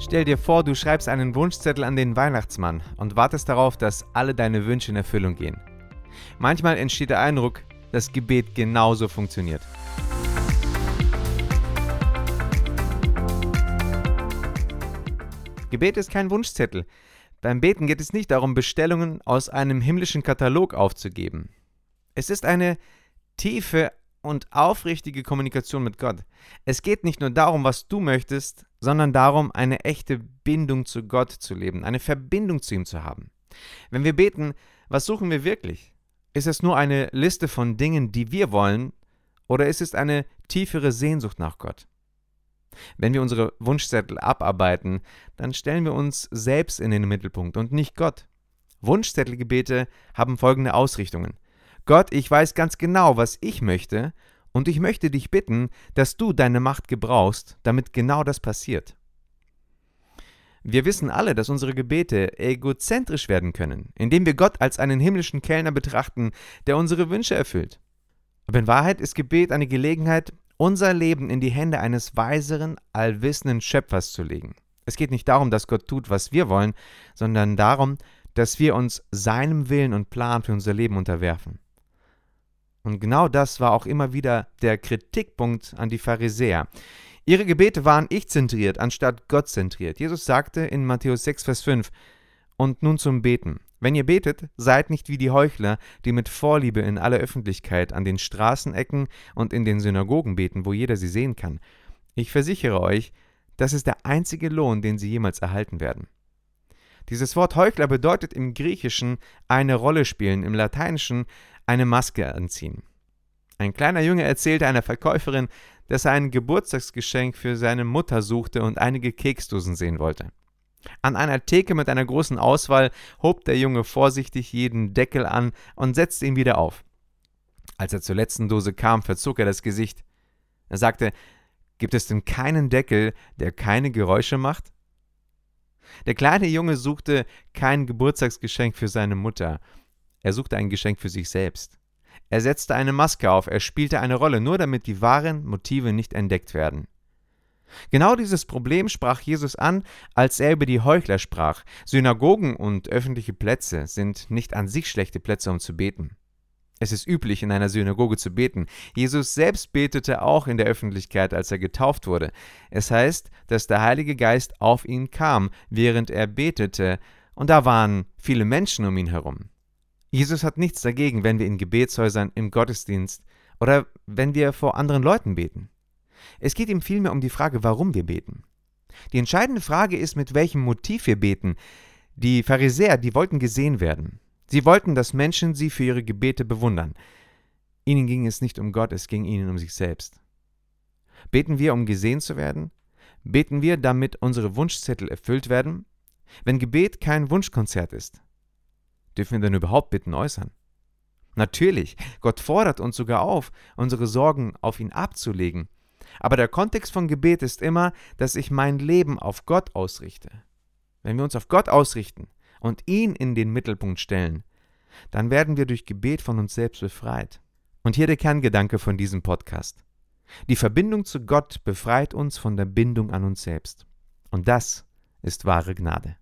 Stell dir vor, du schreibst einen Wunschzettel an den Weihnachtsmann und wartest darauf, dass alle deine Wünsche in Erfüllung gehen. Manchmal entsteht der Eindruck, dass Gebet genauso funktioniert. Gebet ist kein Wunschzettel. Beim Beten geht es nicht darum, Bestellungen aus einem himmlischen Katalog aufzugeben. Es ist eine tiefe und aufrichtige Kommunikation mit Gott. Es geht nicht nur darum, was du möchtest, sondern darum, eine echte Bindung zu Gott zu leben, eine Verbindung zu ihm zu haben. Wenn wir beten, was suchen wir wirklich? Ist es nur eine Liste von Dingen, die wir wollen, oder ist es eine tiefere Sehnsucht nach Gott? Wenn wir unsere Wunschzettel abarbeiten, dann stellen wir uns selbst in den Mittelpunkt und nicht Gott. Wunschzettelgebete haben folgende Ausrichtungen. Gott, ich weiß ganz genau, was ich möchte, und ich möchte dich bitten, dass du deine Macht gebrauchst, damit genau das passiert. Wir wissen alle, dass unsere Gebete egozentrisch werden können, indem wir Gott als einen himmlischen Kellner betrachten, der unsere Wünsche erfüllt. Aber in Wahrheit ist Gebet eine Gelegenheit, unser Leben in die Hände eines weiseren, allwissenden Schöpfers zu legen. Es geht nicht darum, dass Gott tut, was wir wollen, sondern darum, dass wir uns seinem Willen und Plan für unser Leben unterwerfen. Und genau das war auch immer wieder der Kritikpunkt an die Pharisäer. Ihre Gebete waren ich-zentriert anstatt Gott-zentriert. Jesus sagte in Matthäus 6, Vers 5, Und nun zum Beten. Wenn ihr betet, seid nicht wie die Heuchler, die mit Vorliebe in aller Öffentlichkeit an den Straßenecken und in den Synagogen beten, wo jeder sie sehen kann. Ich versichere euch, das ist der einzige Lohn, den sie jemals erhalten werden. Dieses Wort Heuchler bedeutet im Griechischen eine Rolle spielen, im Lateinischen eine Maske anziehen. Ein kleiner Junge erzählte einer Verkäuferin, dass er ein Geburtstagsgeschenk für seine Mutter suchte und einige Keksdosen sehen wollte. An einer Theke mit einer großen Auswahl hob der Junge vorsichtig jeden Deckel an und setzte ihn wieder auf. Als er zur letzten Dose kam, verzog er das Gesicht. Er sagte, Gibt es denn keinen Deckel, der keine Geräusche macht? Der kleine Junge suchte kein Geburtstagsgeschenk für seine Mutter, er suchte ein Geschenk für sich selbst. Er setzte eine Maske auf, er spielte eine Rolle, nur damit die wahren Motive nicht entdeckt werden. Genau dieses Problem sprach Jesus an, als er über die Heuchler sprach. Synagogen und öffentliche Plätze sind nicht an sich schlechte Plätze, um zu beten. Es ist üblich, in einer Synagoge zu beten. Jesus selbst betete auch in der Öffentlichkeit, als er getauft wurde. Es heißt, dass der Heilige Geist auf ihn kam, während er betete, und da waren viele Menschen um ihn herum. Jesus hat nichts dagegen, wenn wir in Gebetshäusern, im Gottesdienst oder wenn wir vor anderen Leuten beten. Es geht ihm vielmehr um die Frage, warum wir beten. Die entscheidende Frage ist, mit welchem Motiv wir beten. Die Pharisäer, die wollten gesehen werden. Sie wollten, dass Menschen sie für ihre Gebete bewundern. Ihnen ging es nicht um Gott, es ging ihnen um sich selbst. Beten wir, um gesehen zu werden? Beten wir, damit unsere Wunschzettel erfüllt werden? Wenn Gebet kein Wunschkonzert ist, dürfen wir denn überhaupt Bitten äußern? Natürlich, Gott fordert uns sogar auf, unsere Sorgen auf ihn abzulegen aber der Kontext von Gebet ist immer, dass ich mein Leben auf Gott ausrichte. Wenn wir uns auf Gott ausrichten und ihn in den Mittelpunkt stellen, dann werden wir durch Gebet von uns selbst befreit. Und hier der Kerngedanke von diesem Podcast. Die Verbindung zu Gott befreit uns von der Bindung an uns selbst. Und das ist wahre Gnade.